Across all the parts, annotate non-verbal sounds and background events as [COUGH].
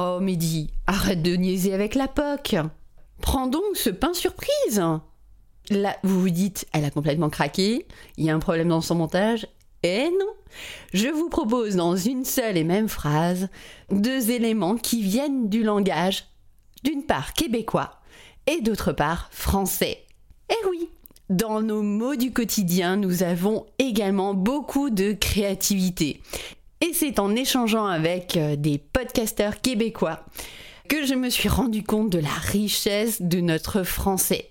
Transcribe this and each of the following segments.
Oh Mehdi, arrête de niaiser avec la POC. Prends donc ce pain surprise. Là, vous vous dites, elle a complètement craqué, il y a un problème dans son montage. Eh non Je vous propose dans une seule et même phrase deux éléments qui viennent du langage, d'une part québécois et d'autre part français. Eh oui dans nos mots du quotidien, nous avons également beaucoup de créativité. Et c'est en échangeant avec euh, des podcasteurs québécois que je me suis rendu compte de la richesse de notre français.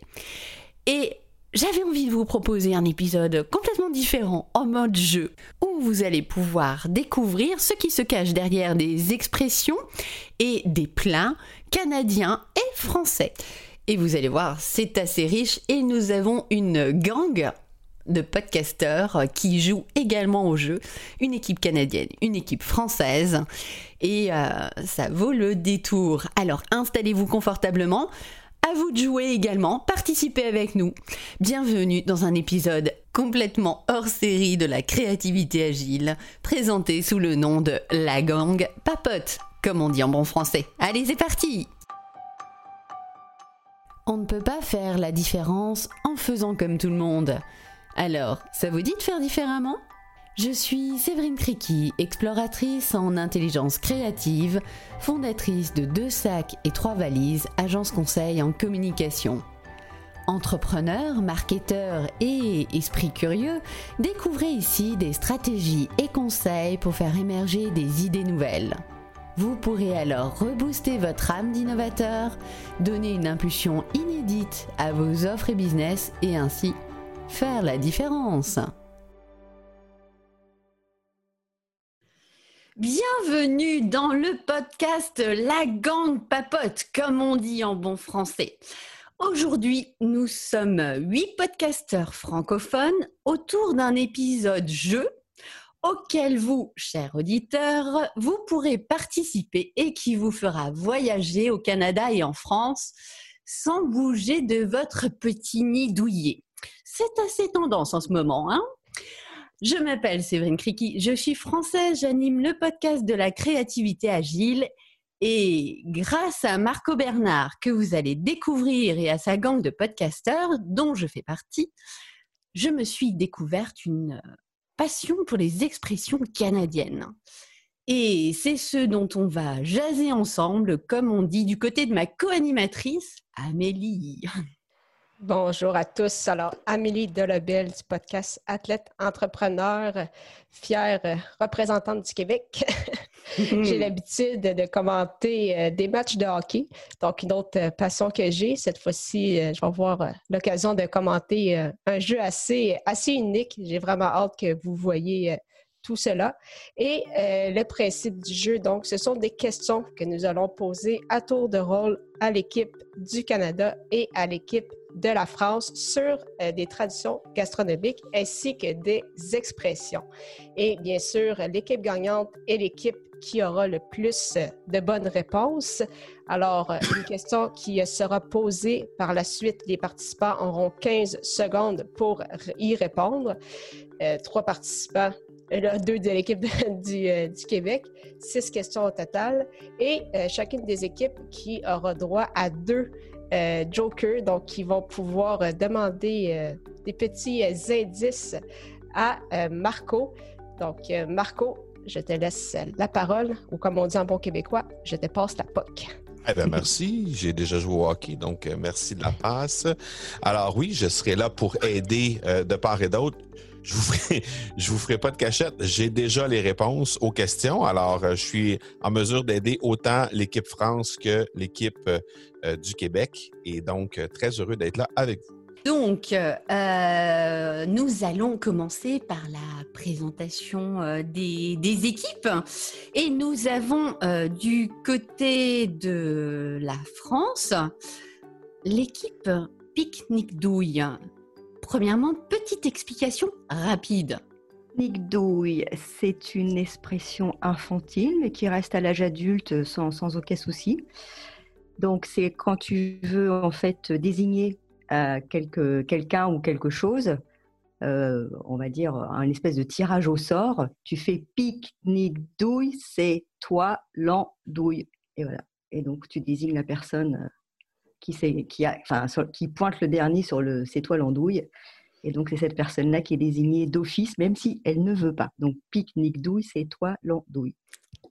Et j'avais envie de vous proposer un épisode complètement différent en mode jeu où vous allez pouvoir découvrir ce qui se cache derrière des expressions et des plats canadiens et français. Et vous allez voir, c'est assez riche et nous avons une gang de podcasteurs qui jouent également au jeu, une équipe canadienne, une équipe française, et euh, ça vaut le détour. Alors installez-vous confortablement, à vous de jouer également, participez avec nous. Bienvenue dans un épisode complètement hors série de la créativité agile, présenté sous le nom de La Gang Papote, comme on dit en bon français. Allez, c'est parti On ne peut pas faire la différence en faisant comme tout le monde. Alors, ça vous dit de faire différemment? Je suis Séverine Criqui, exploratrice en intelligence créative, fondatrice de Deux Sacs et Trois Valises, agence conseil en communication. Entrepreneur, marketeur et esprit curieux, découvrez ici des stratégies et conseils pour faire émerger des idées nouvelles. Vous pourrez alors rebooster votre âme d'innovateur, donner une impulsion inédite à vos offres et business et ainsi faire la différence. Bienvenue dans le podcast La Gang Papote, comme on dit en bon français. Aujourd'hui, nous sommes huit podcasteurs francophones autour d'un épisode jeu auquel vous, chers auditeurs, vous pourrez participer et qui vous fera voyager au Canada et en France sans bouger de votre petit nid douillet. C'est assez tendance en ce moment, hein je m'appelle Séverine Criqui, je suis française, j'anime le podcast de la créativité agile et grâce à Marco Bernard que vous allez découvrir et à sa gang de podcasteurs dont je fais partie, je me suis découverte une passion pour les expressions canadiennes. Et c'est ce dont on va jaser ensemble, comme on dit du côté de ma co-animatrice, Amélie. Bonjour à tous. Alors, Amélie Delebel du podcast Athlète Entrepreneur, fière représentante du Québec. [LAUGHS] j'ai l'habitude de commenter euh, des matchs de hockey. Donc, une autre passion que j'ai. Cette fois-ci, euh, je vais avoir euh, l'occasion de commenter un jeu assez, assez unique. J'ai vraiment hâte que vous voyez tout cela. Et le principe du jeu, donc, ce sont des questions que nous allons poser à tour de rôle à l'équipe du Canada et à l'équipe de la France sur euh, des traditions gastronomiques ainsi que des expressions. Et bien sûr, l'équipe gagnante est l'équipe qui aura le plus euh, de bonnes réponses. Alors, euh, une question qui sera posée par la suite, les participants auront 15 secondes pour y répondre. trois participants deux de l'équipe [LAUGHS] du, du, Québec, six questions au total, et chacune des équipes qui aura droit à deux euh, Joker, donc qui vont pouvoir euh, demander euh, des petits indices à Marco. Donc, Marco, je te laisse la parole, ou comme on dit en bon québécois, je te passe la POC. Eh bien, merci. J'ai déjà joué au hockey, donc merci de la passe. Alors oui, je serai là pour aider de part et d'autre je vous ferai, [LAUGHS] vous ferai pas de cachette. J'ai déjà les réponses aux questions. Alors, euh, je suis en mesure d'aider autant l'équipe France que l'équipe euh, du Québec. Et donc, euh, très heureux d'être là avec vous. Donc, nous allons commencer par la présentation des, des, équipes. Et nous avons du côté de la France l'équipe Pique-Nique Douille. Premièrement, petite explication rapide. douille, c'est une expression infantile, mais qui reste à l'âge adulte sans, sans, aucun souci. Donc, c'est quand tu veux en fait désigner euh, quelqu'un ou quelque chose, euh, on va dire un espèce de tirage au sort. Tu fais pique-nique douille, c'est toi l'andouille. Et voilà. Et donc, tu désignes la personne qui, qui, a, enfin, qui pointe le dernier sur le c'est toi l'andouille. Et donc, c'est cette personne-là qui est désignée d'office, même si elle ne veut pas. Donc, pique-nique douille, c'est toi l'andouille.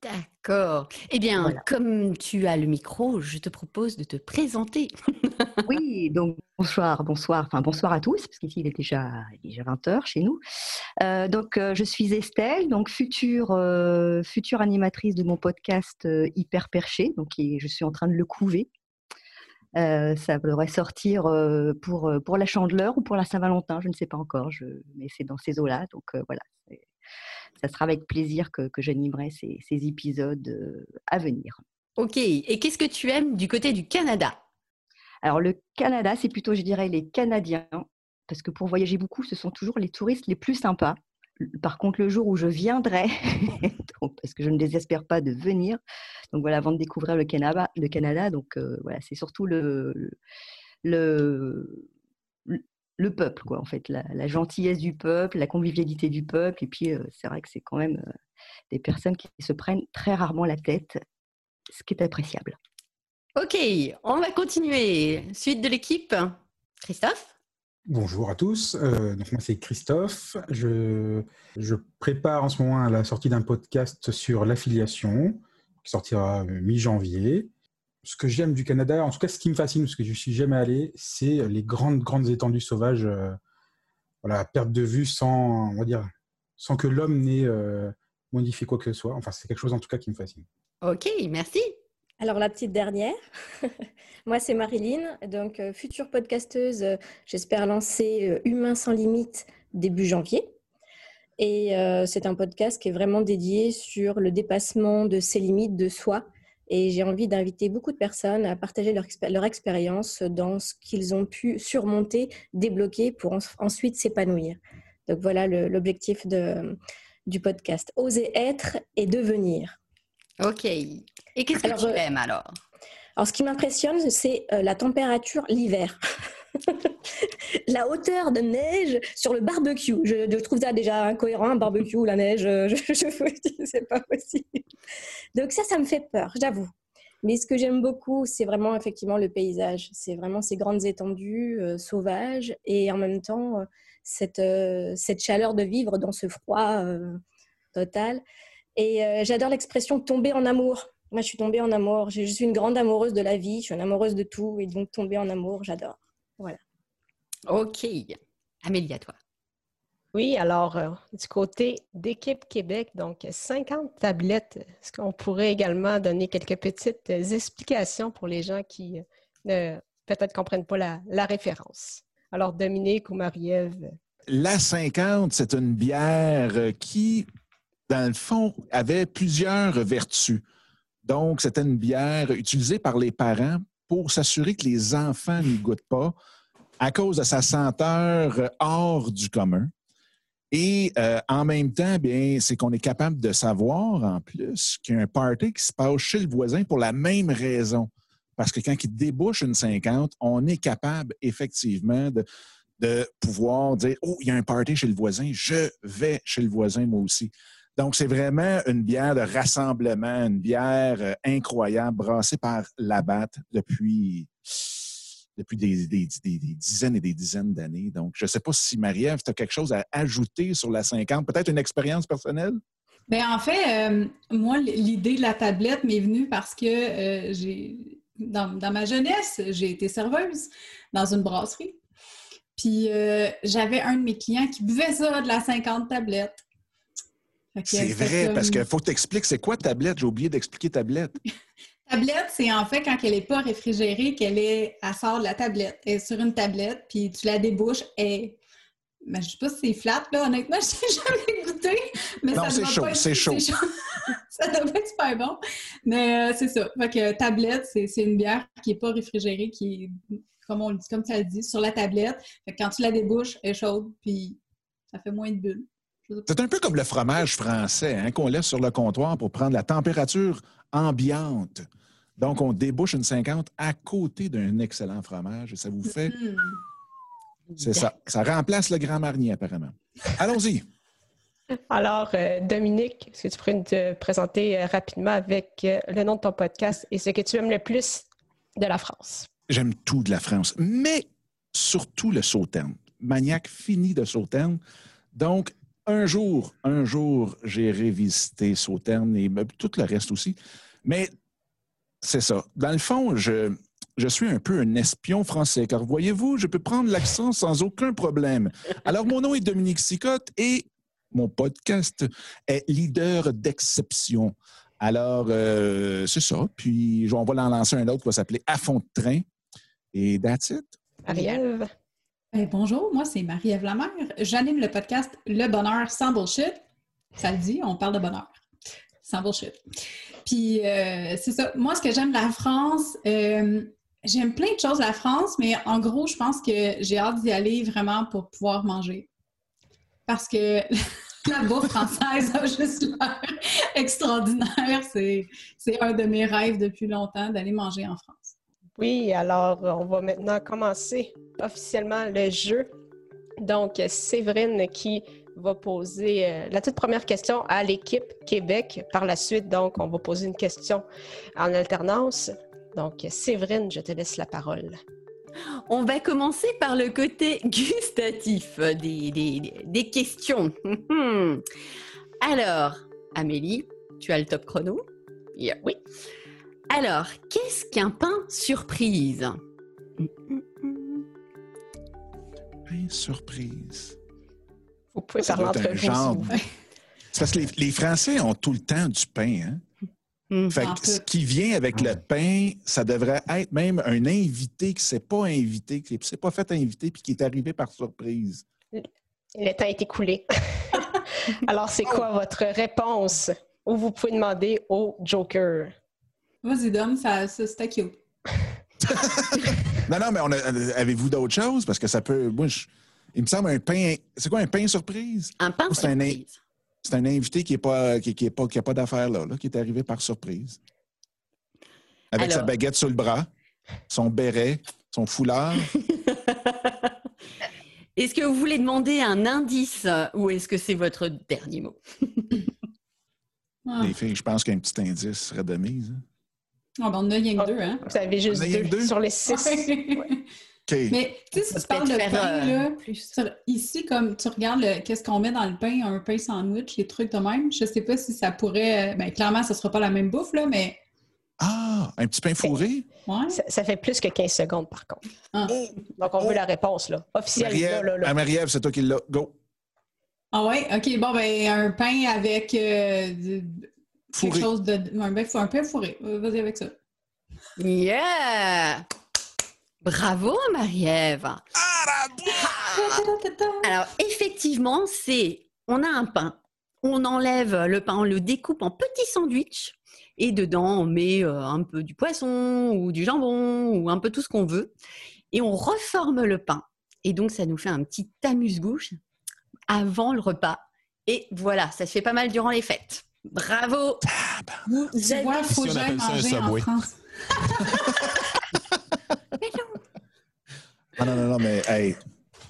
D'accord. Eh bien, comme tu as le micro, je te propose de te présenter. [LAUGHS] oui, donc bonsoir, bonsoir, enfin bonsoir à tous, parce qu'ici il est déjà, déjà 20h chez nous. Euh, donc, euh, je suis Estelle, donc future, euh, future animatrice de mon podcast Hyper Perché. Donc, je suis en train de le couver. Ça devrait sortir pour, pour la Chandeleur ou pour la Saint-Valentin, je ne sais pas encore, je, mais c'est dans ces eaux-là. Donc voilà, ça sera avec plaisir que, j'animerai ces, épisodes euh, à venir. Ok, et qu'est-ce que tu aimes du côté du Canada? Alors le Canada, c'est plutôt, je dirais, les Canadiens, parce que pour voyager beaucoup, ce sont toujours les touristes les plus sympas. Par contre, le jour où je viendrai, [LAUGHS] parce que je ne désespère pas de venir, donc voilà, avant de découvrir le Canada, donc euh, voilà, c'est surtout le, le, le peuple, quoi, en fait, la, gentillesse du peuple, la convivialité du peuple. Et puis, euh, c'est vrai que c'est quand même euh, des personnes qui se prennent très rarement la tête, ce qui est appréciable. Ok, on va continuer. Suite de l'équipe, Christophe? Bonjour à tous, euh, donc moi c'est Christophe. Je, prépare en ce moment la sortie d'un podcast sur l'affiliation qui sortira mi-janvier ce que j'aime du Canada, en tout cas ce qui me fascine, parce que je suis jamais allé, c'est les grandes, grandes étendues sauvages, euh, perte de vue sans, on va dire, sans que l'homme n'ait euh, modifié quoi que ce soit. Enfin, c'est quelque chose en tout cas qui me fascine. Ok, merci. Alors la petite dernière, [LAUGHS] moi c'est Marilyn, donc euh, future podcasteuse, j'espère lancer Humain sans limite début janvier. Et c'est un podcast qui est vraiment dédié sur le dépassement de ses limites de soi et j'ai envie d'inviter beaucoup de personnes à partager leur expérience dans ce qu'ils ont pu surmonter, débloquer pour ensuite s'épanouir. Donc voilà l'objectif du podcast. Oser être et devenir. Ok. Et qu'est-ce que tu euh, aimes alors? Alors ce qui m'impressionne, c'est euh, la température l'hiver. [LAUGHS] la hauteur de neige sur le barbecue. Je, trouve ça déjà incohérent, un barbecue, la neige, je, [LAUGHS] je, c'est pas possible. Donc ça, ça me fait peur, j'avoue. Mais ce que j'aime beaucoup, c'est vraiment effectivement le paysage. C'est vraiment ces grandes étendues euh, sauvages et en même temps euh, cette, euh, cette chaleur de vivre dans ce froid total. Et j'adore l'expression tomber en amour. Moi, je suis tombée en amour. Je, je suis une grande amoureuse de la vie. Je suis une amoureuse de tout. Et donc, tomber en amour, j'adore. Voilà. OK. Amélie, à toi. Oui, alors, euh, du côté d'équipe Québec, donc 50 tablettes. Est-ce qu'on pourrait également donner quelques petites explications pour les gens qui euh, ne peut-être comprennent pas la, la, référence? Alors, Dominique ou Marie-Ève? La 50, c'est une bière qui, dans le fond, avait plusieurs vertus. Donc, c'était une bière utilisée par les parents pour s'assurer que les enfants n'y goûtent pas à cause de sa senteur hors du commun. Et euh, en même temps, bien, c'est qu'on est capable de savoir en plus qu'il y a un party qui se passe chez le voisin pour la même raison. Parce que quand il débouche une 50, on est capable effectivement de, de pouvoir dire Oh, il y a un party chez le voisin, je vais chez le voisin moi aussi. Donc, c'est vraiment une bière de rassemblement, une bière euh, incroyable, brassée par Labatt depuis, depuis des, dizaines et des dizaines d'années. Donc, je ne sais pas si Marie-Ève, tu as quelque chose à ajouter sur la 50, peut-être une expérience personnelle? Bien, en fait, euh, moi, l'idée de la tablette m'est venue parce que euh, j'ai dans, ma jeunesse, j'ai été serveuse dans une brasserie. Puis j'avais un de mes clients qui buvait ça de la 50 tablettes. C'est vrai, parce qu'il faut t'expliquer, c'est quoi tablette? J'ai oublié d'expliquer tablette. [LAUGHS] tablette, c'est en fait quand elle n'est pas réfrigérée, qu'elle est, elle sort de la tablette. Elle est sur une tablette, puis tu la débouches et mais je sais pas si c'est flat, là. Honnêtement, [LAUGHS] je n'ai jamais goûté. Mais non, [LAUGHS] c'est chaud, c'est chaud. ça doit être super bon. Mais euh, c'est ça. Fait que tablette, c'est une bière qui n'est pas réfrigérée, qui est, comme on le dit, comme ça le dit, sur la tablette. Fait que quand tu la débouches, elle est chaude, puis ça fait moins de bulles. C'est un peu comme le fromage français hein, qu'on laisse sur le comptoir pour prendre la température ambiante. Donc, on débouche une 50 à côté d'un excellent fromage et ça vous fait. Mm-hmm. C'est ça. Ça remplace le Grand Marnier, apparemment. Allons-y. Alors, euh, Dominique, est-ce que tu pourrais te présenter euh, rapidement avec euh, le nom de ton podcast et ce que tu aimes le plus de la France? J'aime tout de la France, mais surtout le Sauternes. Maniaque fini de Sauternes. Donc, un jour, un jour, j'ai révisité Sauternes et tout le reste aussi. Mais c'est ça. Dans le fond, je, je suis un peu un espion français, car voyez-vous, je peux prendre l'accent sans aucun problème. Alors, mon nom est Dominique Sicotte et mon podcast est leader d'exception. Alors, euh, c'est ça. Puis, on va en lancer un autre qui va s'appeler À fond de train. Et that's it. Marie-Ève? Bonjour, moi c'est Marie-Ève Lamère. J'anime le podcast Le Bonheur sans bullshit. Ça le dit, on parle de bonheur. Sans bullshit. Puis, euh, c'est ça. Moi, ce que j'aime la France, euh, j'aime plein de choses la France, mais en gros, je pense que j'ai hâte d'y aller vraiment pour pouvoir manger. Parce que [LAUGHS] la bouffe française a juste l'air [LAUGHS] extraordinaire. C'est un de mes rêves depuis longtemps d'aller manger en France. Oui, alors on va maintenant commencer officiellement le jeu. Donc, Séverine qui va poser euh, la toute première question à l'équipe Québec. Par la suite, donc, on va poser une question en alternance. Donc, Séverine, je te laisse la parole. On va commencer par le côté [LAUGHS] gustatif des, des- des questions. [LAUGHS] Alors, Amélie, tu as le top chrono? Yeah. Oui. Alors, qu'est-ce qu'un pain surprise? Hey, surprise. Vous pouvez Ça parler doit être entre genre. C'est parce que les, les Français ont tout le temps du pain. Hein? Hmm. Fait que tout. ce qui vient avec le pain, ça devrait être même un invité qui ne s'est pas invité, qui ne s'est pas fait inviter puis qui est arrivé par surprise. Le temps est écoulé. [LAUGHS] alors, c'est quoi votre réponse? Ou vous pouvez demander au Joker. Vas-y, Dom, ça, ça c'était cute. [LAUGHS] Non, non, mais on a- avez-vous d'autres choses? Parce que ça peut. Moi, je- il me semble un pain. C'est quoi un pain surprise? Un pain C'est un surprise. C'est un invité qui n'a pas, qui, qui est pas, qui a pas d'affaires là, là, qui est arrivé par surprise. Avec sa baguette sur le bras, son béret, son foulard. [LAUGHS] Est-ce que vous voulez demander un indice ou est-ce que c'est votre dernier mot? Ah, [LAUGHS] Les filles, je pense qu'un petit indice serait de mise. hein. Ah, ben, on en a rien que deux, hein? Vous avez juste deux, que deux? sur les six. [LAUGHS] Mais tu sais, si tu parles de pain, euh, là, sur- ici, comme tu regardes le- qu'est-ce qu'on met dans le pain, un pain sandwich, les trucs de même, je sais pas si ça pourrait. euh, Ben, clairement, ce sera pas la même bouffe, là, mais. Ah, un petit pain fourré? Ouais. Ça, ça fait plus que 15 secondes, par contre. Ah. Donc, on veut la réponse, là. Officielle, là, Marie-Ève, là, là. ah, Marie-Ève, c'est toi qui l'as. Go. Ah ouais, ok, bon, ben, un pain avec euh, du- quelque Fourré. chose de. Un, pain- un pain fourré. Euh, Vas-y avec ça. Yeah Bravo Marie-Ève [LAUGHS] Alors effectivement, c'est on a un pain, on enlève le pain, on le découpe en petits sandwichs et dedans on met euh, un peu du poisson ou du jambon ou un peu tout ce qu'on veut et on reforme le pain. Et donc ça nous fait un petit amuse-bouche avant le repas. Et voilà, ça se fait pas mal durant les fêtes. Bravo Vous Tu avez- vois, il faut que j'aille ça en Subway. France. Ah non, non, non, mais hey.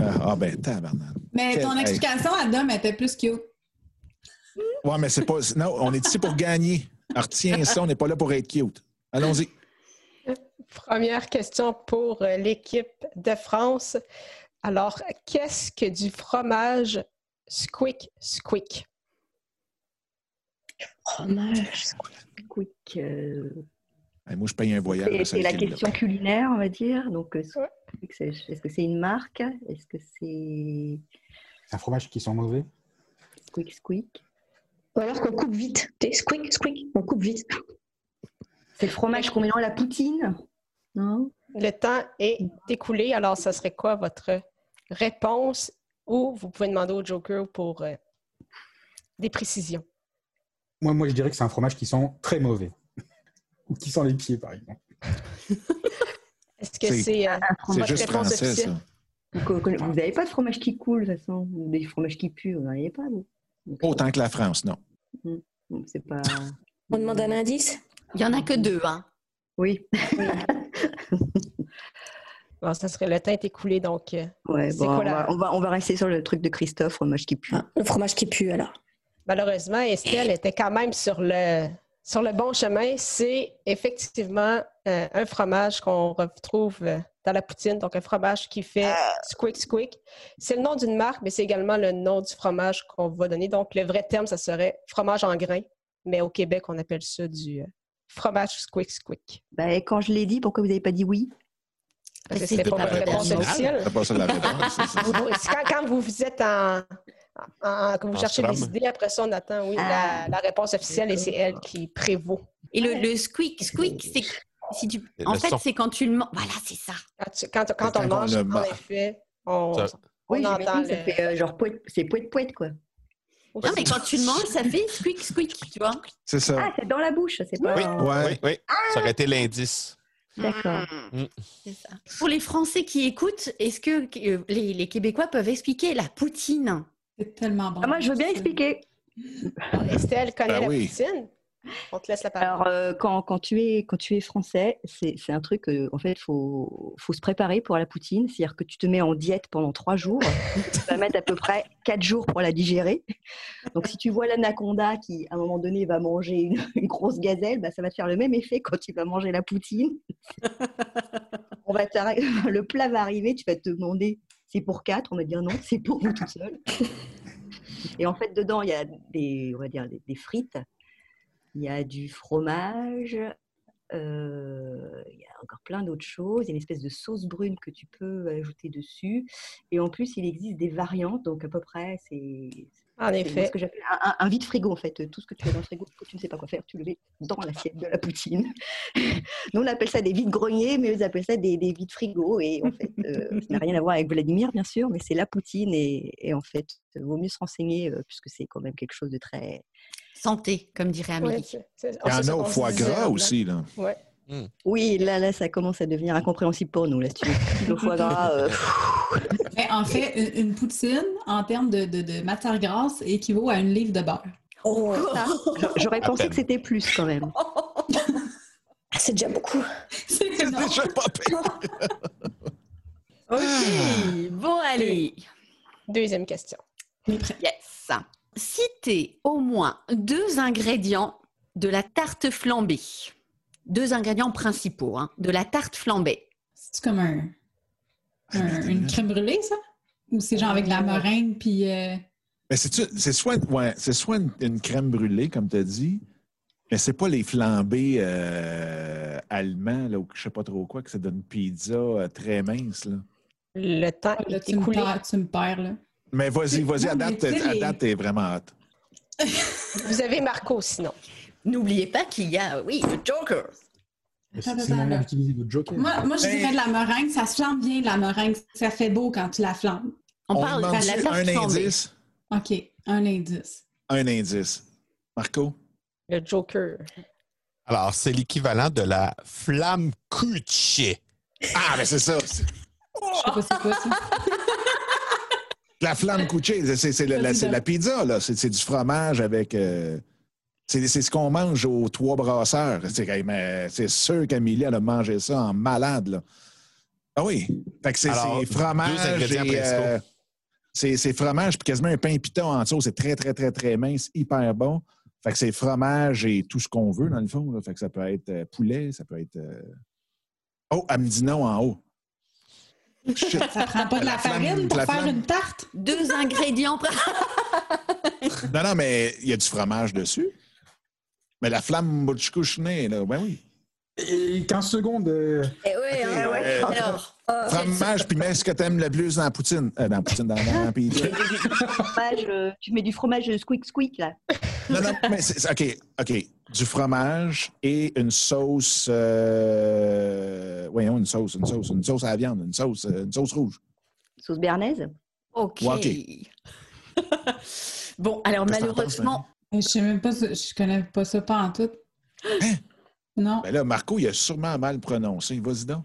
Ah, ah, ben, tabarnak. Mais Quel- ton hey. explication à Dom était plus cute. Ouais, mais c'est pas. Non, on est ici pour gagner. Alors, retiens ça, on n'est pas là pour être cute. Allons-y. Première question pour euh, l'équipe de France. Alors, qu'est-ce que du fromage squeak squeak? Fromage, quick. euh, moi, je paye un voyage. c'est- à la question culinaire, on va dire. Donc, euh, est-ce que c'est une marque? Est-ce que c'est C'est un fromage qui sont mauvais. Squeak Squeak Ou alors qu'on coupe vite. T'es squick, squick, on coupe vite. C'est le fromage qu'on met dans la poutine Non? Le temps est écoulé. Alors, ça serait quoi votre réponse? Ou vous pouvez demander au Joker pour euh, des précisions. Moi, moi, je dirais que c'est un fromage qui sent très mauvais. Ou qui sent les pieds, par exemple. [LAUGHS] Est-ce que C'est- c'est euh, Un fromage. juste français, ça. Vous n'avez pas de fromage qui coule, de toute façon. Ou des fromages qui puent, vous n'en avez pas, vous. Donc, Pas autant que la France, non. donc, C'est pas. [LAUGHS] On demande un indice? Il y en a que deux, hein. Oui. [LAUGHS] Bon, ça serait le est écoulé, donc euh, Ouais, C'est bon, quoi on, la- va, on, va, on va rester sur le truc de Christophe, fromage qui pue. Ah, Le fromage qui pue, alors. Malheureusement, Estelle était quand même sur le, sur le bon chemin. C'est effectivement euh, un fromage qu'on retrouve euh, dans la poutine, donc un fromage qui fait squick squick. C'est le nom d'une marque, mais c'est également le nom du fromage qu'on va donner. Donc, le vrai terme, ça serait fromage en grains, mais au Québec, on appelle ça du euh, fromage squick squick. Et quand je l'ai dit, pourquoi vous n'avez pas dit oui? Parce que C'était pas pas officielle. Pas la réponse. c'est quand, quand vous êtes en, en- en- quand vous En cherchez des idées, après ça, on attend, oui, Ah. la, la réponse officielle et c'est elle qui prévaut. Et le, le squeak, squeak, c'est si tu. Le En fait, son. c'est quand tu le manges. Voilà, c'est ça. Quand, tu- quand, quand Quand on mange, le en effet, on, Ça- on Oui, entend ça le... fait euh, genre poète, c'est poète poète quoi. Non, mais quand tu le manges, ça fait squeak, squeak, tu vois. C'est ça. Ah, c'est dans la bouche, c'est pas. Oui, Ouais. oui, oui. Ça aurait été l'indice. D'accord. Mm. C'est ça. Pour les Français qui écoutent, est-ce que euh, les, les Québécois peuvent expliquer la poutine? C'est tellement bon. Ah, moi, je veux bien expliquer. Estelle connaît Ben la oui. poutine. On te laisse la parole. Alors, euh, quand, quand, tu es, quand tu es français, c'est c'est un truc, euh, en fait, il faut, faut se préparer pour la poutine. C'est-à-dire que tu te mets en diète pendant trois jours. tu vas mettre à peu près quatre jours pour la digérer. Donc, si tu vois l'anaconda qui, à un moment donné, va manger une, une grosse gazelle, bah, ça va te faire le même effet quand tu vas manger la poutine. On va [LAUGHS] le plat va arriver, tu vas te demander c'est pour quatre, on va dire non, [LAUGHS] c'est pour nous tout seul. [LAUGHS] Et en fait, dedans, il y a des, on va dire, des, des frites, il y a du fromage, euh, il y a encore plein d'autres choses. Il y a une espèce de sauce brune que tu peux ajouter dessus. Et en plus, il existe des variantes, donc à peu près, c'est En effet. ce que j'appelle un, un- un vide-frigo, en fait. Tout ce que tu as dans le frigo, que tu ne sais pas quoi faire, tu le mets dans l'assiette de la poutine. [LAUGHS] Nous, on appelle ça des vides-greniers, mais eux appellent ça des, des vides-frigos. Et en fait, euh, [LAUGHS] ça n'a rien à voir avec Vladimir, bien sûr, mais c'est la poutine. Et, et en fait, il vaut mieux se renseigner, euh, puisque c'est quand même quelque chose de très... Santé, comme dirait Amélie. Ouais, c'est- c'est- Il y en a au foie disait gras aussi, là. Ouais. Oui, là, là, ça commence à devenir incompréhensible pour nous. Là, si tu veux. Le [LAUGHS] foie gras, euh, [LAUGHS] Mais en fait, une, une poutine, en termes de, de, de matière grasse, équivaut à une livre de beurre. ça, j'aurais [LAUGHS] pensé peine. que c'était plus quand même. Ah, C'est déjà beaucoup. C'est sais pas pire. Ok, bon allez. Deuxième question. Yes. Citez au moins deux ingrédients de la tarte flambée. Deux ingrédients principaux hein, de la tarte flambée. C'est comme un, un- une crème brûlée, ça? Ou c'est genre avec de la meringue, puis... euh, Mais c'est c'est soit, ouais, c'est soit une, une crème brûlée, comme tu as dit, mais c'est pas les flambés euh, allemands, là, ou je sais pas trop quoi, que ça donne une pizza euh, très mince. Là. Le temps là, est tu, me écoulé. perds, tu me perds, là. Mais vas-y, vas-y, à date, t'es vraiment hâte. Vous avez Marco, sinon. N'oubliez pas qu'il y a, oui, le Joker. C'est le joker. Moi, moi, je Hey. dirais de la meringue. Ça se flambe bien, de la meringue. Ça fait beau quand tu la flambes. On, On parle de la un indice? OK, un indice. Un indice. Marco? Le Joker. Alors, c'est l'équivalent de la flamme cucci. Ah, mais c'est ça. Je sais pas c'est quoi ça. La flamme couchée, c'est c'est la, la- pizza, là. C'est c'est du fromage avec. euh, c'est c'est ce qu'on mange aux trois brasseurs. C'est mais c'est sûr qu'Amélie, elle a mangé ça en malade, là. Ah oui. Fait que c'est Alors, c'est deux fromage. euh, c'est c'est fromage, puis quasiment un pain piton en dessous. C'est très, très, très, très mince, hyper bon. Fait que c'est fromage et tout ce qu'on veut, dans le fond. Là. Fait que ça peut être euh, poulet, ça peut être. euh, Oh, elle me dit non en haut. Shit. Ça prend pas de la, La flamme- farine pour la faire flamme. une tarte? Deux ingrédients. Non, non, mais il y a du fromage dessus. Mais la flamme butchkouchné, là, ben oui. Et 15 secondes. euh, Eh ouais, hein, ouais. Alors, Fromage, puis mets ce que t'aimes le plus dans la poutine. Euh, dans la poutine, dans la [LAUGHS] pizza. fromage, euh, tu mets du fromage squeak squeak là. Non, non, mais c'est... OK, OK. Du fromage et une sauce... Euh... Voyons, une sauce, une sauce, une sauce à la viande, une sauce, une sauce rouge. Sauce béarnaise? ok. Ouais, [LAUGHS] bon, alors malheureusement, Je sais même pas, je connais pas ça pas en tout. Hein? Non. Ben là, Marco, il a sûrement mal prononcé. Vas-y donc.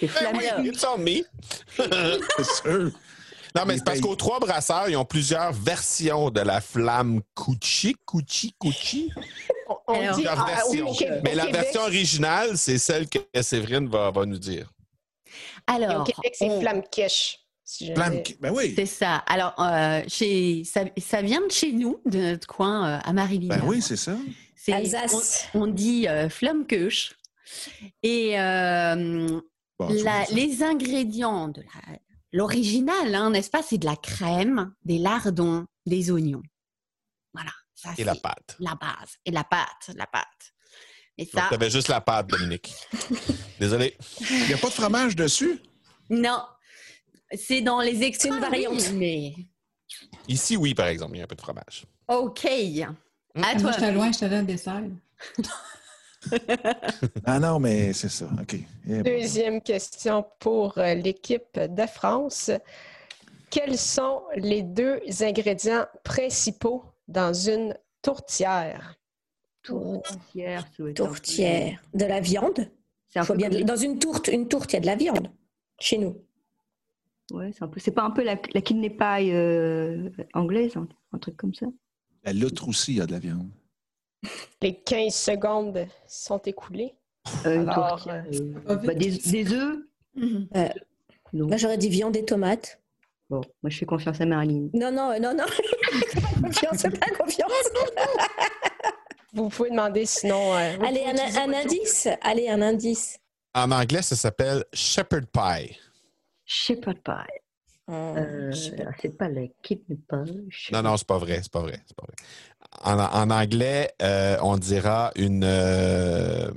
C'est flamme Alors- It's on me. [LAUGHS] C'est sûr. Non, mais c'est parce qu'aux trois brasseurs, ils ont plusieurs versions de la flamme Cucci, Cucci, Cucci. On, Alors, dit ah, oui, version. au Québec- Mais la Québec, version originale, c'est celle que Séverine va, va nous dire. et au alors, Québec, c'est on- flamme quiche. Si ben oui. C'est ça. Alors, euh, chez, ça, ça vient de chez nous, de notre coin euh, à Marie-Villers. Ben oui, c'est ça. C'est- Alsace. On, on dit euh, Flammkuche. Et euh, Bon, la- les ingrédients de la- l'original, hein, n'est-ce pas, c'est de la crème, des lardons, des oignons. Voilà. Ça, Et la pâte. La base. Et la pâte, la pâte. Et ça, Tu avais juste la pâte, Dominique. [LAUGHS] Désolé. Il n'y a pas de fromage dessus? non. C'est dans les une variante. Mais Ici, oui, par exemple, il y a un peu de fromage. OK. À Ah, toi. Moi, j'étais loin, j'étais dans le dessert. [LAUGHS] Ah non, mais c'est ça. OK. Deuxième question pour euh, l'équipe de France. Quels sont les deux ingrédients principaux dans une tourtière? Tourtière, Tourtière. De la viande? C'est un Faut peu bien de- comme- Dans une tourte, une tourte, il y a de la viande. Chez nous. Ouais, c'est un peu. C'est pas un peu la, la kidney pie euh, anglaise, un, un truc comme ça. La loutre aussi, il y a de la viande. Les 15 secondes sont écoulées. Euh, Alors, euh, euh, bah, des, des œufs. Mhm. Non. Moi, j'aurais dit viande et tomates. Bon, moi je fais confiance à Marilyn. Non, non, euh, non, non. [LAUGHS] confiance, pas confiance. Vous pouvez demander sinon. euh, Allez, un, indice. Allez, un indice. En anglais, ça s'appelle shepherd pie. Shepherd pie. Hum, Euh, c'est pas la kidney pie. Non, non, c'est pas vrai, c'est pas vrai, c'est pas vrai. En, en anglais, euh, on dira une, euh,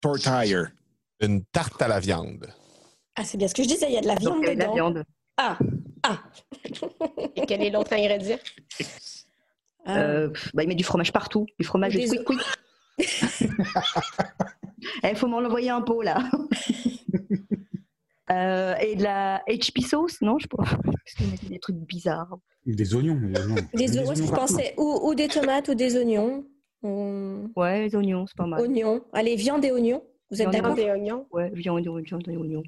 Tortire. une tarte à la viande. Ah, c'est bien ce que je disais, il y a de la viande de la dedans. viande. Ah, ah. [LAUGHS] Et quel est l'autre ingrédient? Bah, il met du fromage partout. Du fromage Des quick quick. Il [LAUGHS] faut m'en envoyer un pot là. [LAUGHS] Euh, et de la HP sauce, non Je a des trucs bizarres. Des oignons. Des, oignons. [LAUGHS] Des Des oignons, je pensais, ou, ou des tomates ou des oignons. Hum, Ouais, les oignons, c'est pas mal. Oignons. Allez, viande et oignons. Vous êtes Viande et d'accord? Viande et oignons. Ouais, viande, viande, viande, oignons.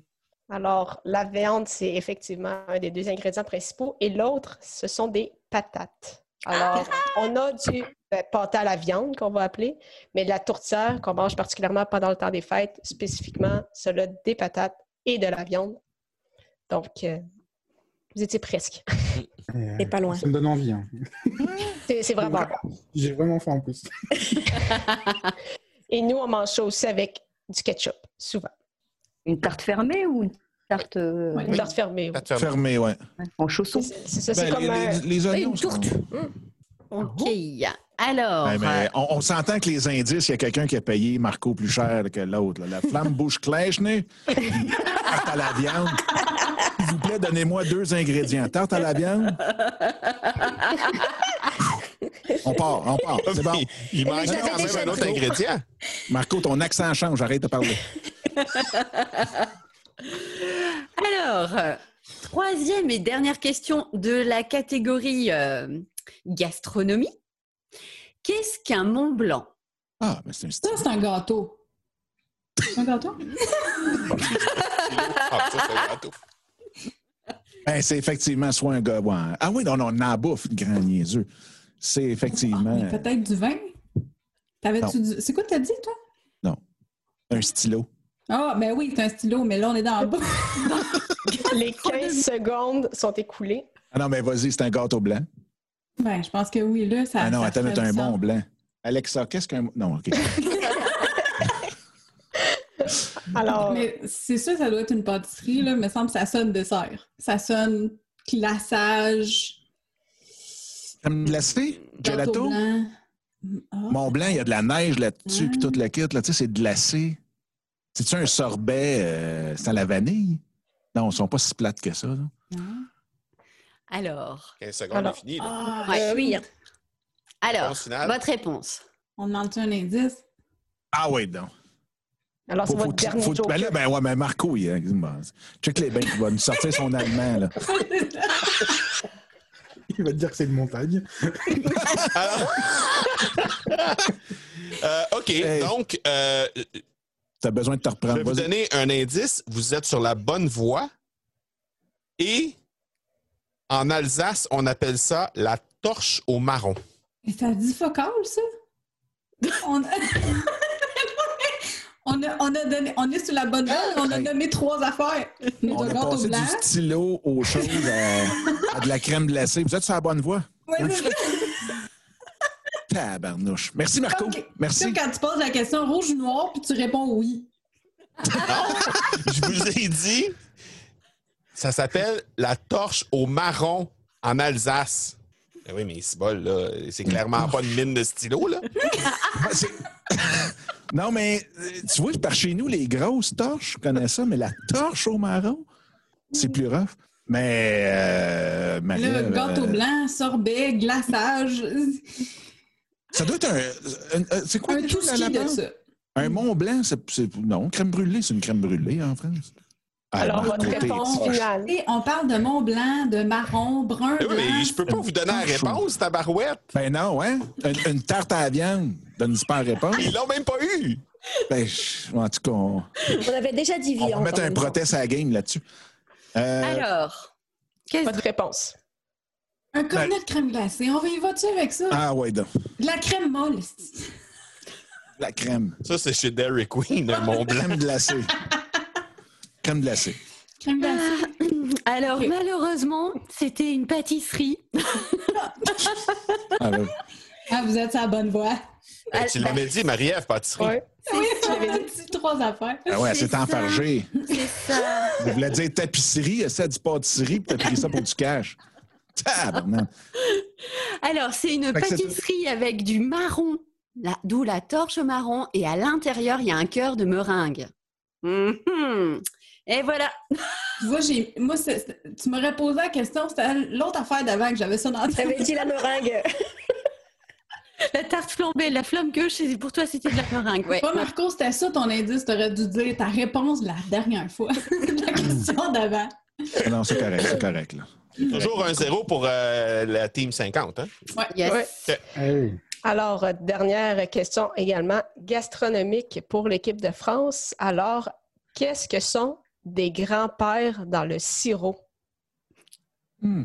Alors, la viande, c'est effectivement un des deux ingrédients principaux. Et l'autre, ce sont des patates. Alors, on a du ben, pâté à la viande qu'on va appeler, mais de la tourtière qu'on mange particulièrement pendant le temps des fêtes, spécifiquement cela des patates et de la viande. Donc, euh, vous étiez presque. Euh, C'est pas loin. Ça me donne envie. hein. C'est vraiment. J'ai vraiment faim en plus. [LAUGHS] Et nous, on mange ça aussi avec du ketchup, souvent. Une tarte fermée ou une tarte euh, Ouais. Une tarte fermée. oui. Tarte fermée. Fermé, ouais. en chausson C'est ça, c'est Ben, comme les, les- les Oui, oignons. Une tourte. Hum. OK. Alors, Ouais, mais euh, on, on s'entend que les indices, il y a quelqu'un qui a payé Marco plus cher que l'autre. La flamme bouche clèche-nez, [LAUGHS] tarte à la viande. S'il vous plaît, donnez-moi deux ingrédients. Tarte à la viande. [LAUGHS] On part, on part. C'est bon. Il manque quand même un autre ingrédient. Marco, ton accent change. Arrête de parler. [LAUGHS] alors euh, troisième et dernière question de la catégorie euh, gastronomie. Qu'est-ce qu'un Mont Blanc? Ah, mais c'est un. Ça, c'est un gâteau. C'est [LAUGHS] un gâteau? Ah, ça, c'est un gâteau. Ben, c'est effectivement soit un gars. ouais. Ah oui, non, non, on en bouffe, grand niaiseux. C'est effectivement Mais peut-être du vin? T'avais-tu Non. du... C'est quoi que t'as dit, toi? un stylo. Ah, ben oui, c'est un stylo, mais là, on est dans le bas. [LAUGHS] Les 15 secondes sont écoulées. Ah non, mais vas-y, c'est un gâteau blanc. Ben, je pense que oui, là, ça. Ah non, ça attends, t'as un bon blanc. Alexa, qu'est-ce qu'un. Non, OK. [LAUGHS] Alors, Mais c'est sûr, ça doit être une pâtisserie, là. Il me semble que ça sonne dessert. Ça sonne glaçage. Crème glacée? Gelato? blanc. Ah. Mont Blanc, il y a de la neige là-dessus, puis toute la kit, là, tu sais, c'est glacé. C'est-tu un sorbet, euh, c'est à la vanille? Non, ils sont pas si plates que ça. là. Non. Alors, 15 secondes, Alors- est fini. là. Ah, Ouais. Euh, oui. alors votre réponse. On demande un indice? Ah oui, non. alors c'est Faut, votre dernier faut- joker. ben là, ben ouais, ben Marco, il, check les bains, il va nous sortir son allemand, là. [LAUGHS] Il va te dire que c'est une montagne. Alors- [LAUGHS] Euh, OK, Hey. donc, euh, T'as besoin de te je reprendre. vais vous donner un indice. Vous êtes sur la bonne voie. Et en Alsace, on appelle ça la torche au marron. Mais ça dit focal, ça? On... [LAUGHS] On, a, on, a donné, on est sur la bonne voie, on a nommé trois affaires. On a passé du stylo aux choses à, à de la crème glacée. Vous êtes sur la bonne voie? C'est [LAUGHS] ça. Tabarnouche. Merci, Marco. Comme- Merci. Comme quand tu poses la question rouge ou noir, puis tu réponds oui. [LAUGHS] Je vous ai dit, ça s'appelle la torche au marron en Alsace. Eh oui, mais c'est bol, là. C'est clairement pas une mine de stylo, là. [LAUGHS] Non, mais euh, tu vois, par chez nous, les grosses torches, je connais ça, mais la torche au marron, c'est plus rough. Mais. Euh, Le Marie-Ève, gâteau euh, blanc, sorbet, glaçage, Ça doit être un. un- un- c'est quoi un tout la- de ça. Un Mont Blanc, c'est- Non, crème brûlée, c'est une crème brûlée en France. Alors, votre réponse finale. On parle de Mont Blanc, de marron, brun, Eh oui, mais blanc. je peux pas vous donner la réponse, tabarouette. Ben non, hein? Une, une tarte à la viande donne pas la réponse. Ils l'ont même pas eu. Ben, je- en tout cas, on, On avait déjà dit on va viande. mettre un protest à la game là-dessus. Euh, Alors, qu'est-ce Votre réponse. Un cornet de crème glacée. On va y va-tu avec ça? Ah, ouais, donc. De la crème molle. La crème. Ça, c'est chez Dairy Queen, un Mont Blanc. Crème glacée. [LAUGHS] crème glacée. Crème glacée. Alors, malheureusement, c'était une pâtisserie. Ah. Ah, vous êtes sur la bonne voie. Ah, Tu l'avais dit, Marie-Ève, pâtisserie. Oui. Oui, tu l'avais dit trois affaires. Ah ouais, C'est enfargé. C'est ça. Elle voulait dire tapisserie, s'est dit pâtisserie, puis t'as pris ça pour du cash. Tabarnak. Alors, c'est une pâtisserie avec du marron, d'où la torche marron, et à l'intérieur, il y a un cœur de meringue. Mhm. Et voilà. Tu vois, j'ai, moi, tu m'aurais posé la question, c'était l'autre affaire d'avant que j'avais ça dans la tête. T'avais dit la meringue? [LAUGHS] La tarte flambée, la flamme que c'est pour toi, c'était de la meringue. Ouais. Pas Marco, c'était ça ton indice. T'aurais dû dire ta réponse la dernière fois. [LAUGHS] la question d'avant. Non, c'est correct, c'est correct. Là. Toujours un zéro pour euh, la Team 50. Hein? Yes. Ouais. Oui. Alors, euh, dernière question également gastronomique pour l'équipe de France. Alors, qu'est-ce que sont des grands-pères dans le sirop? Hmm.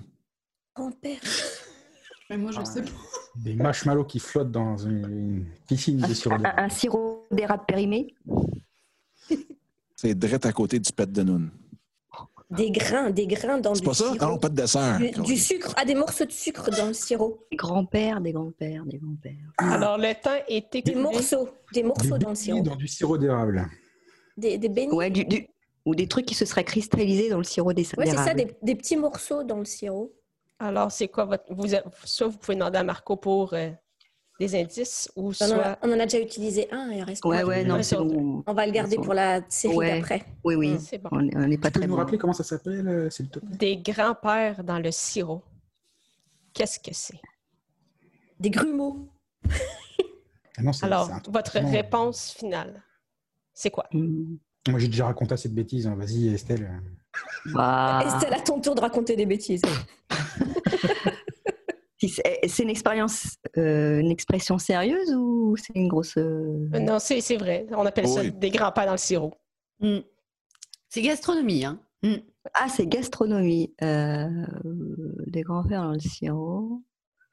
Grand-père. [LAUGHS] Mais moi, je Ah, sais pas. Des marshmallows qui flottent dans une, une piscine de sirop Un, d'érable. un sirop d'érable périmé C'est direct à côté du pet de noun. Des grains, des grains dans C'est du pas ça? sirop. Non, pas de dessert. Du, du sucre, ah, des morceaux de sucre dans le sirop. Des grands-pères, des grands-pères, des grands-pères. Alors, le temps est Des écoulé. morceaux, des Des morceaux dans le sirop. dans du sirop d'érable. Des, des beignets. Ouais, du, du- ou des trucs qui se seraient cristallisés dans le sirop des Ouais, c'est ça, des, des petits morceaux dans le sirop. Alors, c'est quoi votre. Vous, soit vous pouvez demander à Marco pour euh, des indices, ou On en, soit. a, on en a déjà utilisé un, il reste Ouais, pas. ouais, non, bon. On va le garder pour la série Ouais. d'après. Oui, oui. C'est bon. On on n'est pas Tu peux très nous bon. rappeler comment ça s'appelle, euh, s'il te plaît? Des grands-pères dans le sirop. Qu'est-ce que c'est? Des grumeaux. Ah non, Alors, votre réponse finale, c'est quoi? Mm. Moi, j'ai déjà raconté assez de bêtises. hein. Vas-y, Estelle. Bah, Estelle, à ton tour de raconter des bêtises. [LAUGHS] si c'est une expérience, euh, une expression sérieuse ou c'est une grosse. euh, Euh, Non, c'est c'est vrai. On appelle ça Oui. des grands-pères dans le sirop. Mm. C'est gastronomie, hein. Mm. Ah, c'est gastronomie. Euh, des grands-pères dans le sirop.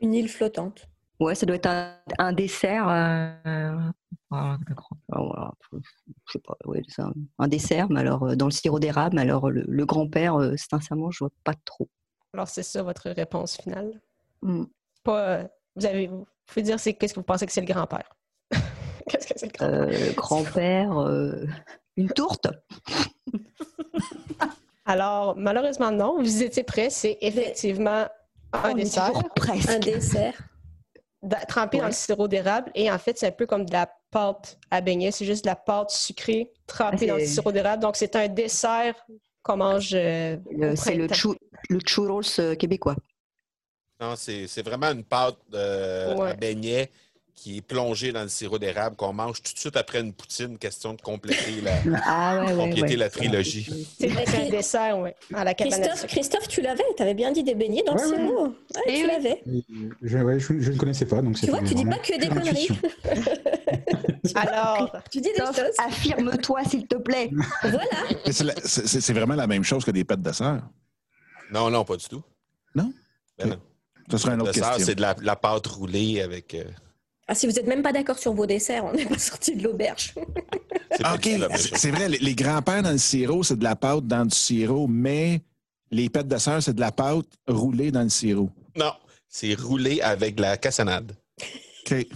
Une île flottante. Ouais, ça doit être un, un dessert. euh, ah, grands-pères, voilà. Je sais pas, ouais, un, un dessert, mais alors euh, dans le sirop d'érable. Mais alors le, le grand-père, euh, sincèrement, je vois pas trop. Alors, c'est ça votre réponse finale? Mm. Pas, vous, avez, vous pouvez dire c'est qu'est-ce que vous pensez que c'est le grand-père? [LAUGHS] qu'est-ce que c'est le grand-père? Euh, grand-père, euh, une tourte. [LAUGHS] Alors, malheureusement, non. Vous étiez prêts. C'est effectivement un On est dessert toujours presque. Un dessert. Trempé dans le sirop d'érable. Et en fait, c'est un peu comme de la pâte à beignet. C'est juste de la pâte sucrée trempée Ah, dans le sirop d'érable. Donc, c'est un dessert qu'on mange euh, C'est le, chou- le churros euh, québécois. Non, c'est c'est vraiment une pâte euh, Ouais. à beignet qui est plongée dans le sirop d'érable qu'on mange tout de suite après une poutine, question de compléter la, [LAUGHS] Ah ouais, compléter ouais. la trilogie. C'est vrai qu'un dessert, oui, à la cabane à Christophe. Christophe, tu l'avais, tu avais bien dit des beignets dans le sirop. Ouais, Eh tu l'avais. Je, ouais, je, je ne connaissais pas, donc Tu vois, tu dis pas que des conneries. [LAUGHS] Alors, Tu dis des choses. affirme-toi, s'il te plaît. Voilà. Mais c'est vraiment la même chose que des pets de dessert. Non, non, pas du tout. Non? Ben non. Ce serait une Le autre dessert, question. c'est de la, la pâte roulée avec. euh, Ah, si vous n'êtes même pas d'accord sur vos desserts, on n'est pas sorti de l'auberge. [LAUGHS] C'est pas OK, c'est vrai, les, les grands-pères dans le sirop, c'est de la pâte dans du sirop, mais les pêtes de sœur, c'est de la pâte roulée dans le sirop. Non, c'est roulé avec de la cassonade. OK.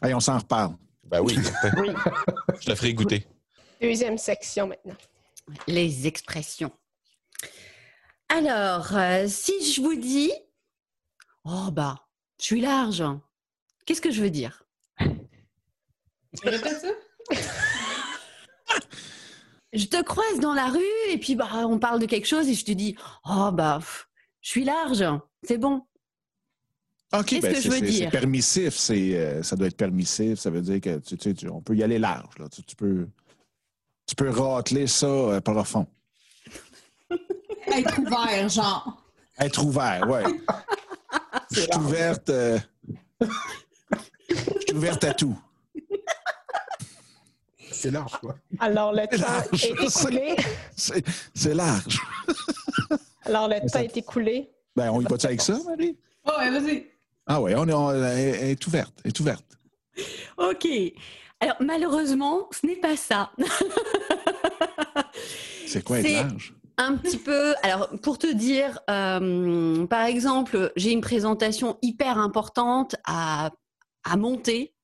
Allez, on s'en reparle. Ben [LAUGHS] oui. Je le ferai goûter. Deuxième section maintenant. Les expressions. Alors, euh, si je vous dis, oh bah, je suis large, qu'est-ce que je veux dire? Répète ça? Je te croise dans la rue et puis bah, on parle de quelque chose et je te dis, oh bah, pff, je suis large, c'est bon. OK, Qu'est-ce ben, que je c'est- veux c'est- dire? C'est permissif, c'est, euh, ça doit être permissif. Ça veut dire que tu, tu sais, tu- on peut y aller large. Là. Tu, tu peux, tu peux racler ça euh, profond. Être ouvert, genre. Être ouvert, ouais. [LAUGHS] Je suis ouverte. euh, suis ouverte à tout. C'est large, quoi. Alors, le temps large. est [LAUGHS] écoulé. C'est large. [LAUGHS] Alors, le temps ça- est écoulé. Ben, on y va-tu avec ça, Marie? Oh, ouais, vas-y. Ah oui, on est, on- elle est- ouverte. Elle est ouverte. Ok. Alors malheureusement, ce n'est pas ça. [LAUGHS] C'est quoi être large? Un petit peu. Alors, pour te dire, euh, par exemple, j'ai une présentation hyper importante à, à monter,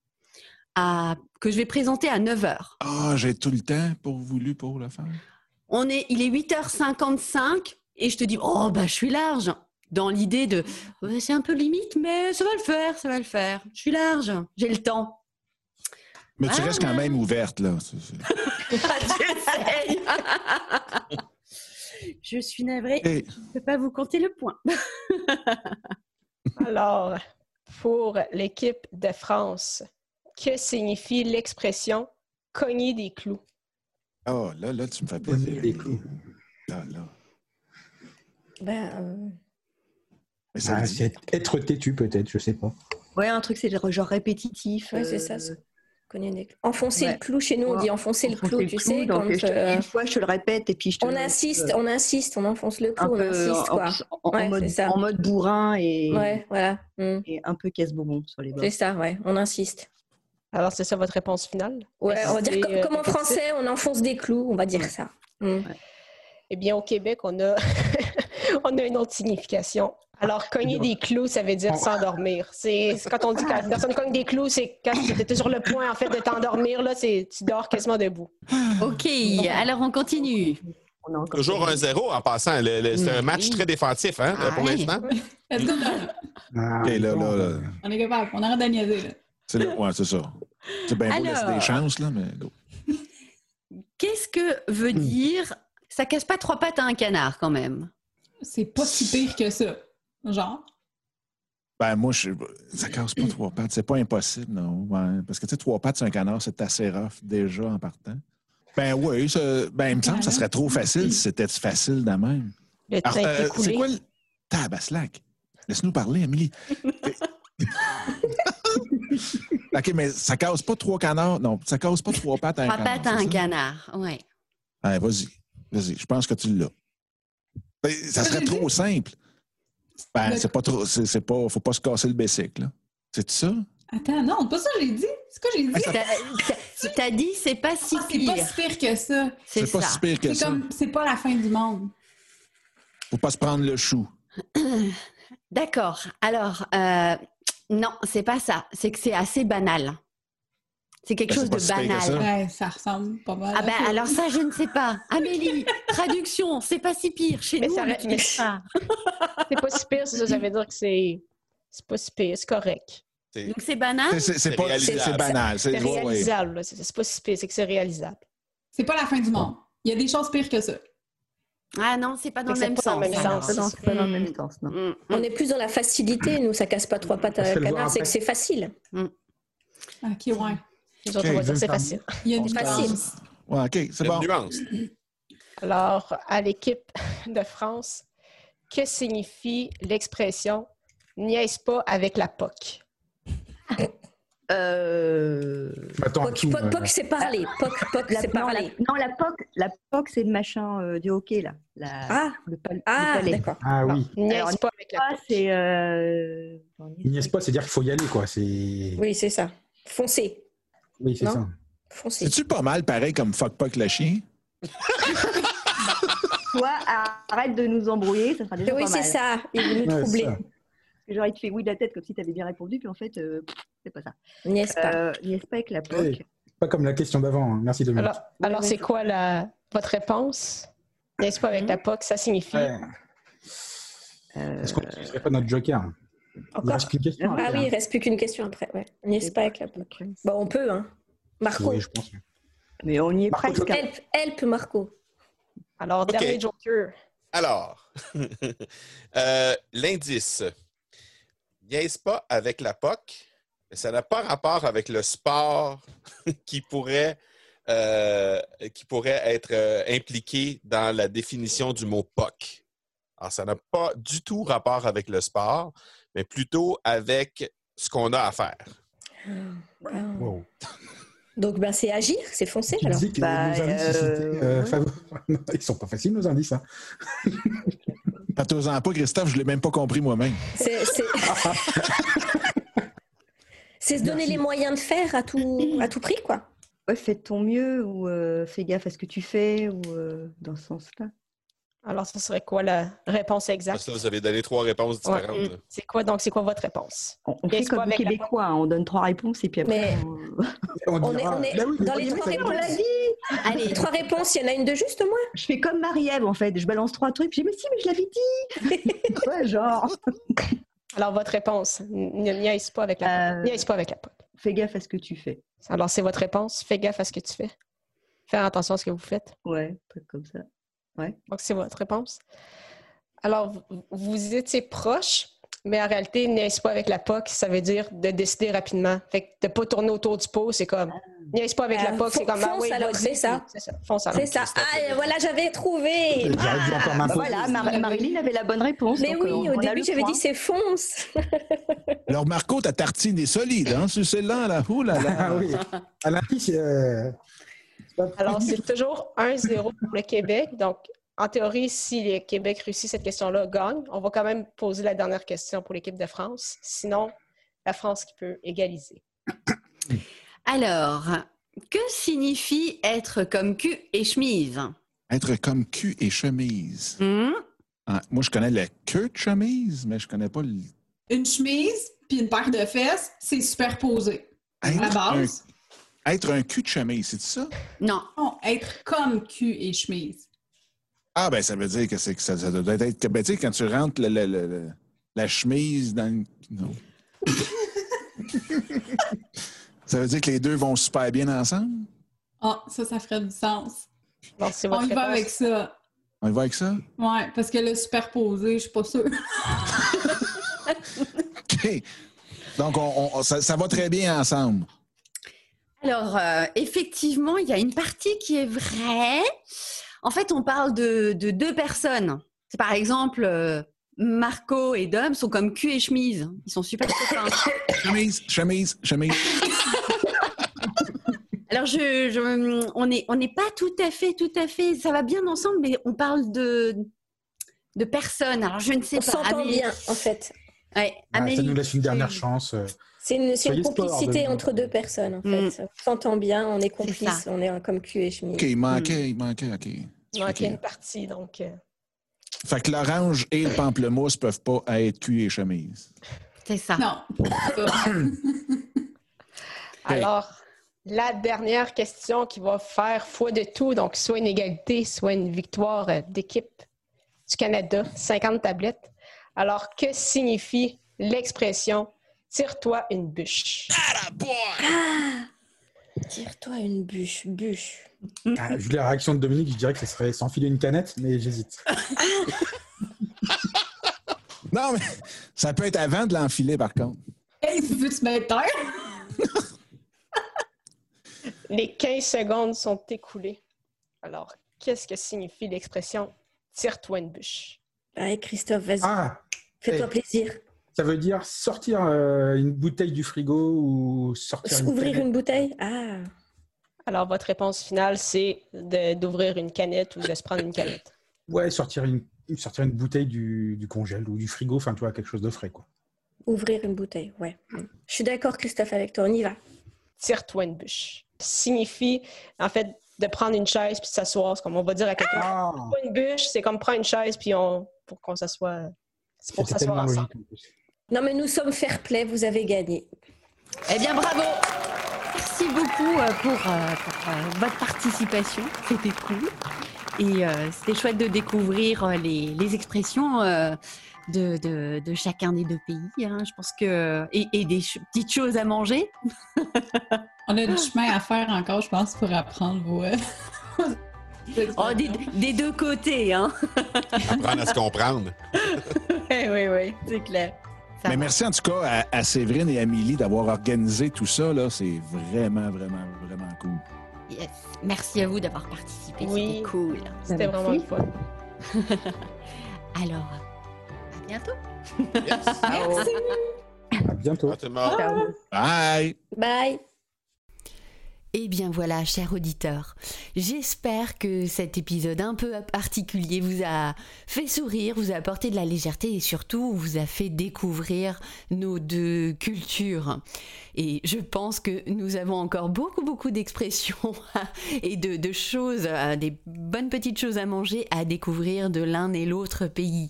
à, que je vais présenter à 9h. Ah, j'ai tout le temps pour voulu pour le faire. On est, il est 8h55 et je te dis, oh, bah, je suis large. Dans l'idée de, c'est un peu limite, mais ça va le faire, ça va le faire. Je suis large, j'ai le temps. Mais tu Ah. restes quand même ouverte, là. J'essaye. [LAUGHS] je suis navrée, je ne peux pas vous compter le point. [LAUGHS] Alors, pour l'équipe de France, que signifie l'expression cogner des clous? Oh, là, là, tu me fais plaisir. des clous. Là, là. Ben, euh, Mais ça Ah, dit. être têtu, peut-être, je sais pas. Ouais, un truc, c'est genre répétitif. Ouais, c'est euh, ça, c'est- cogner des. Enfoncer Ouais. le clou, chez nous, on dit enfoncer le clou, tu sais, quand je te- euh, une fois, je te le répète, et puis je te on insiste, euh, on insiste, on enfonce le clou, on insiste, en, quoi. en- en Ouais, mode, c'est ça. en mode bourrin et, Ouais, voilà. Mm. et un peu casse-bonbon sur les bords. C'est ça, ouais, on insiste. Alors, c'est ça votre réponse finale? Ouais, on va dire euh, comme en français, on enfonce des clous, on va dire ça. Mm. Eh bien, au Québec, on a, [LAUGHS] on a une autre signification. Alors, cogner des clous, ça veut dire s'endormir. C'est quand on dit que la personne cogne des clous, c'est quand tu étais sur le point, en fait, de t'endormir, là, c'est tu dors quasiment debout. Ok, alors on continue. On Toujours un zéro en passant. C'est un match Oui. très défensif hein, pour Ouais. l'instant. Ah, là, là, là. On est capable. On arrête de niaiser, là. C'est le- ouais, c'est ça. C'est bien beau laisser Alors. des chances, là, mais. Qu'est-ce que veut dire Ça casse pas trois pattes à un canard quand même. C'est pas si pire que ça. Genre. Ben, moi, je, ça casse pas trois pattes. C'est pas impossible, non. Ouais, parce que, tu sais, trois pattes sur un canard, c'est assez rough déjà en partant. Ben oui, ça- ben, il me semble que ça serait trop facile si c'était facile de même. Alors, euh, c'est quoi le. Tabaslac? Laisse-nous parler, Amélie. [LAUGHS] OK, mais ça casse pas trois canards. Non, ça casse pas trois pattes à un Trois canard. pattes à un canard, ouais. Allez, vas-y. Vas-y. Je pense que tu l'as. Ben, ça serait trop simple. Ben, Le- c'est pas trop. C'est pas. Faut pas se casser le bessic, là. C'est ça? Attends, non, c'est pas ça que j'ai dit. C'est quoi que j'ai dit? T'as- t'as- dit c'est pas si Ah, c'est pas pire. si pire que ça. C'est pas si pire que ça. c'est pas la fin du monde. Faut pas se prendre le chou. D'accord. Alors, euh, non, c'est pas ça. C'est que c'est assez banal. C'est quelque Ben, chose de banal. ça. Ouais, ça ressemble pas mal. Ah à ben ça. alors ça je ne sais pas. Amélie, [LAUGHS] traduction, c'est pas si pire. Chez Mais nous ça mais- pas. [LAUGHS] C'est pas si pire, ça, ça veut dire que c'est c'est pas si pire, c'est correct. C'est- Donc c'est banal? C'est- pas. Banal. C'est réalisable, c'est pas si pire, c'est que c'est réalisable. C'est pas la fin du monde. Il y a des choses pires que ça. Ah non, c'est pas dans le même pas dans sens. le même alors. sens. Non, c'est pas dans le Mm. même sens, non. Mm, mm. On est plus dans la facilité, nous, ça casse pas trois pattes à un canard, c'est que c'est facile. Ok, ouais. Les autres, Ok, on va dire je c'est facile. Il y a nuances. Ouais, OK, c'est Une bon. nuance. Alors, à l'équipe de France, que signifie l'expression niaise pas avec la POC? Euh... Attends, Poc, poc, euh, poc, c'est parler. Poc, poc, La, c'est non, la, parler. non, la POC, la POC c'est le machin euh, du hockey, là. La- Ah, le, pal- le ah, palais. d'accord. Ah oui. Niaise pas avec la Ah, c'est. Euh... Niaise pas, c'est dire qu'il faut y aller, quoi. C'est... Oui, c'est ça. Foncez. Oui, c'est ça. C'est-tu pas mal pareil comme fuck poc le chien? Toi, arrête de nous embrouiller, ça sera déjà Oui, pas c'est mal. ça. Il nous Ouais, troubler. J'aurais te fait oui de la tête comme si tu avais bien répondu, puis en fait, euh, c'est pas ça. N'est-ce pas? Euh, N'est-ce pas avec la POC Hey. Pas comme la question d'avant. hein. Merci Dominique. Alors, alors c'est quoi la, votre réponse? N'est-ce pas avec la POC? Ça signifie? Ouais. Euh, Est-ce qu'on n'utiliserait pas notre joker? Il reste question. Ah après, oui, il reste plus qu'une question après. Ouais. N'est-ce pas avec la POC? Bon, on peut, hein. Marco. Oui, je pense. Mais on y est Marco, presque. Help, help, Marco. Alors, dernier joker. Alors, [LAUGHS] euh, l'indice. Niaise pas avec la POC, mais ça n'a pas rapport avec le sport [LAUGHS] qui pourrait, euh, qui pourrait être euh, impliqué dans la définition du mot POC. Alors, ça n'a pas du tout rapport avec le sport, mais plutôt avec ce qu'on a à faire. Ah. Wow. Donc, ben, c'est agir, c'est foncer Tu alors. que Bah, nos indices, euh, euh, [LAUGHS] ils sont pas faciles, nos indices. Hein. [LAUGHS] T'en pas, Christophe, je l'ai même pas compris moi-même. C'est c'est- [LAUGHS] C'est se donner Merci. les moyens de faire à tout, à tout prix, quoi. Ouais, fais de ton mieux ou euh, fais gaffe à ce que tu fais ou euh, dans ce sens-là. Alors, ce serait quoi la réponse Parce exacte? que là, vous avez donné trois réponses Ouais. différentes. là. C'est quoi donc? C'est quoi votre réponse? On, on fait comme les la Québécois, on donne trois réponses et puis après. Mais- on- [LAUGHS] On est- on est oui, mais dans moi, les trois réponses. on l'a dit Allez, trois réponses, il y en a une de juste au moins. Je fais comme Marie-Ève en fait, je balance trois trucs, puis je dis mais si, mais je l'avais dit [LAUGHS] Ouais, genre. [LAUGHS] Alors, votre réponse, ne niaise pas avec la Euh, pas avec la POC. Fais gaffe à ce que tu fais. Alors, c'est votre réponse. Fais gaffe à ce que tu fais. Faire attention à ce que vous faites. Ouais, un truc comme ça. Donc, c'est votre réponse. Alors, vous, vous étiez proche, mais en réalité, niaise pas avec la POC, ça veut dire de décider rapidement. Fait que de pas tourner autour du pot, c'est comme niaise pas avec Ah, la POC, c'est comme ah fonce oui, c'est ça. C'est ça. Fonce alors. C'est ça. Ah, voilà, j'avais trouvé. Ah, Bah voilà, Mar- Marilyn avait la bonne réponse. mais oui, euh, on au début, j'avais dit c'est fonce. [LAUGHS] Alors, Marco, ta tartine est solide, hein? C'est celle-là, là. Ouh là là. Ah oui. À l'indice, euh, Alors, c'est toujours 1-0 pour le Québec. Donc, en théorie, si le Québec réussit cette question-là, gagne. On va quand même poser la dernière question pour l'équipe de France. Sinon, la France qui peut égaliser. Alors, que signifie être comme cul et chemise? Être comme cul et chemise. Hmm? Ah, moi, je connais le queue de chemise, mais je connais pas le. Une chemise puis une paire de fesses, c'est superposé. À la base. Être un cul de chemise, c'est ça? Non. Non, être comme cul et chemise. Ah, ben, ça veut dire que, c'est que ça, ça doit être. que, Ben, tu sais, quand tu rentres le- le- le- le- la chemise dans le. Non. [LAUGHS] ça veut dire que les deux vont super bien ensemble? Ah, ça, ça ferait du sens. On y va avec ça. On y va avec ça? Ouais, parce que le superposé, je suis pas sûre. [LAUGHS] OK. Donc, on, on- ça, ça va très bien ensemble. Alors, euh, effectivement, il y a une partie qui est vraie. En fait, on parle de, de deux personnes. C'est par exemple, euh, Marco et Dom sont comme cul et chemise. Ils sont super copains. [COUGHS] Chemise, chemise, chemise. [LAUGHS] Alors, je, je- on n'est on pas tout à fait, tout à fait, ça va bien ensemble, mais on parle de, de personnes. Alors, je ne sais On pas. s'entend Amélie- bien, en fait. Ouais, Ah, ça nous laisse une dernière tu- chance. C'est une, sport, complicité entre deux personnes, en Mm. fait. On s'entend bien, on est complices, on est comme cul et chemise. OK, il manquait, il manquait, OK. Il manquait une partie, donc... euh, Fait que l'orange et le pamplemousse peuvent pas être cul et chemise. C'est ça. Non. [COUGHS] Alors, la dernière question qui va faire foi de tout, donc soit une égalité, soit une victoire euh, d'équipe du Canada, 50 tablettes. Alors, que signifie l'expression tire-toi une bûche? Tire-toi une bûche, bûche. Ah, vu la réaction de Dominique, je dirais que ce serait s'enfiler une canette, mais j'hésite. [LAUGHS] Non, mais ça peut être avant de l'enfiler, par contre. Hey, veux-tu mettre? [LAUGHS] Les 15 secondes sont écoulées. Alors, qu'est-ce que signifie l'expression tire-toi une bûche? Allez, Christophe, vas-y, Ah, fais-toi hey. plaisir. Ça veut dire sortir euh, une bouteille du frigo ou sortir une Ouvrir canette. une bouteille? Ah. Alors, votre réponse finale, c'est d'ouvrir une canette ou de se prendre une canette. Ouais, sortir une, sortir une bouteille du, du congèle ou du frigo, enfin, tu vois, quelque chose de frais, quoi. Ouvrir une bouteille, ouais. Je suis d'accord, Christophe, avec toi. On y va. Tire-toi une bûche. Signifie, en fait, de prendre une chaise puis de s'asseoir. C'est comme on va dire à quelqu'un. Ah, une bûche, c'est comme prendre une chaise puis on, pour qu'on s'assoie. C'est pour s'asseoir tellement ensemble. logique. Non, mais nous sommes fair play. Vous avez gagné. Eh bien, bravo Merci beaucoup euh, pour, euh, pour, euh, votre participation. C'était cool. Et euh, c'était chouette de découvrir les, les expressions euh, de, de- de chacun des deux pays. hein. Je pense que. Et, et des ch- petites choses à manger. [LAUGHS] On a du chemin à faire encore, je pense, pour apprendre vos. [LAUGHS] Oh, des, des deux côtés, hein Apprendre à se comprendre. Oui, oui, oui, c'est clair. Ça Mais merci en tout cas à, à Séverine et Amélie d'avoir organisé tout ça. là. C'est vraiment, vraiment, vraiment cool. Yes. Merci à vous d'avoir participé. Oui. C'était cool. C'était vraiment le fun. [LAUGHS] Alors, à bientôt. Yes. [LAUGHS] Merci. À bientôt. À tout le monde. Ciao. Bye! Bye. Eh bien voilà, cher auditeur, j'espère que cet épisode un peu particulier vous a fait sourire, vous a apporté de la légèreté et surtout vous a fait découvrir nos deux cultures. Et je pense que nous avons encore beaucoup beaucoup d'expressions [LAUGHS] et de, choses, euh, des bonnes petites choses à manger à découvrir de l'un et l'autre pays.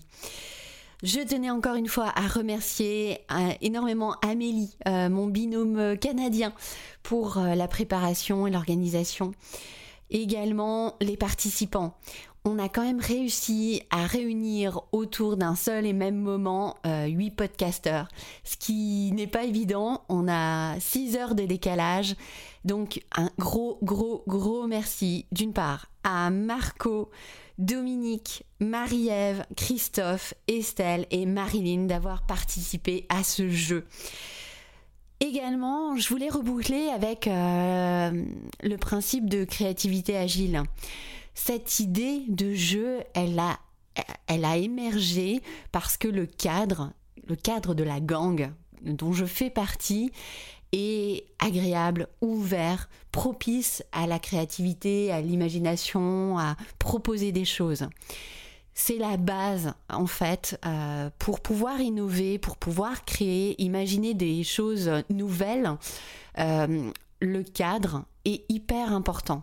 Je tenais encore une fois à remercier euh, énormément Amélie, euh, mon binôme canadien, pour euh, la préparation et l'organisation. Également les participants. On a quand même réussi à réunir autour d'un seul et même moment huit podcasteurs, ce qui n'est pas évident. On a six heures de décalage. Donc un gros, gros, gros merci d'une part à Marco, Dominique, Marie-Ève, Christophe, Estelle et Marilyn d'avoir participé à ce jeu. Également, je voulais reboucler avec euh, le principe de créativité agile. Cette idée de jeu, elle a, elle a émergé parce que le cadre, le cadre de la gang dont je fais partie, est agréable, ouvert, propice à la créativité, à l'imagination, à proposer des choses. C'est la base, en fait, euh, pour pouvoir innover, pour pouvoir créer, imaginer des choses nouvelles. euh, le cadre est hyper important.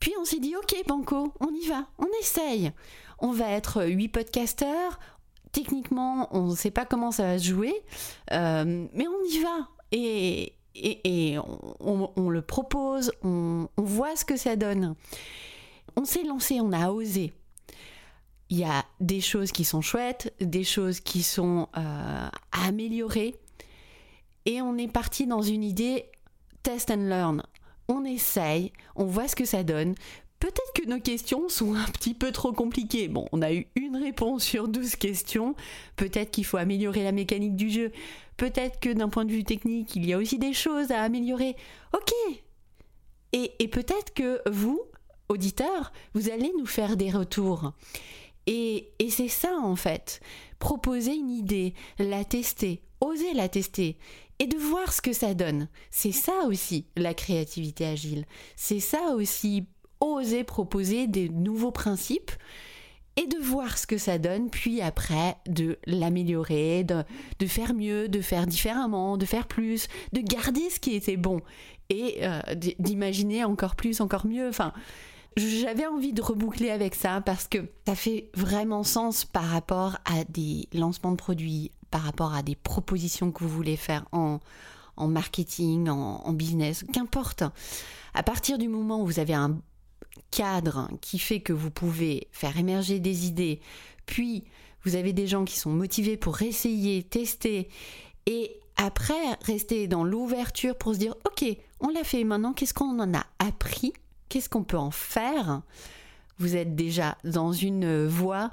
Puis on s'est dit, ok, Banco, on y va, on essaye. On va être huit podcasteurs. Techniquement, on ne sait pas comment ça va se jouer, euh, mais on y va. Et, on, le propose, on, on voit ce que ça donne. On s'est lancé, on a osé. Il y a des choses qui sont chouettes, des choses qui sont euh, à améliorer. Et on est parti dans une idée test and learn. On essaye, on voit ce que ça donne. Peut-être que nos questions sont un petit peu trop compliquées. Bon, on a eu une réponse sur 12 questions. Peut-être qu'il faut améliorer la mécanique du jeu. Peut-être que d'un point de vue technique, il y a aussi des choses à améliorer. Ok. Et, et peut-être que vous, auditeurs, vous allez nous faire des retours. Et, et c'est ça en fait. Proposer une idée, la tester, oser la tester et de voir ce que ça donne. C'est ça aussi la créativité agile. C'est ça aussi oser proposer des nouveaux principes et de voir ce que ça donne, puis après de l'améliorer, de, de faire mieux, de faire différemment, de faire plus, de garder ce qui était bon et euh, d'imaginer encore plus, encore mieux. Enfin, j'avais envie de reboucler avec ça parce que ça fait vraiment sens par rapport à des lancements de produits, par rapport à des propositions que vous voulez faire en, en marketing, en, en business, qu'importe. À partir du moment où vous avez un cadre qui fait que vous pouvez faire émerger des idées, puis vous avez des gens qui sont motivés pour essayer, tester, et après rester dans l'ouverture pour se dire, ok, on l'a fait maintenant, qu'est-ce qu'on en a appris? Qu'est-ce qu'on peut en faire? Vous êtes déjà dans une voie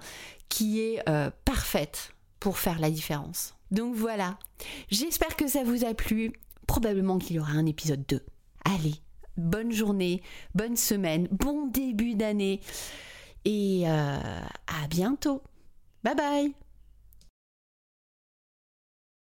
qui est euh, parfaite pour faire la différence. Donc voilà, j'espère que ça vous a plu. Probablement qu'il y aura un épisode 2. Allez, bonne journée, bonne semaine, bon début d'année et euh, à bientôt. Bye bye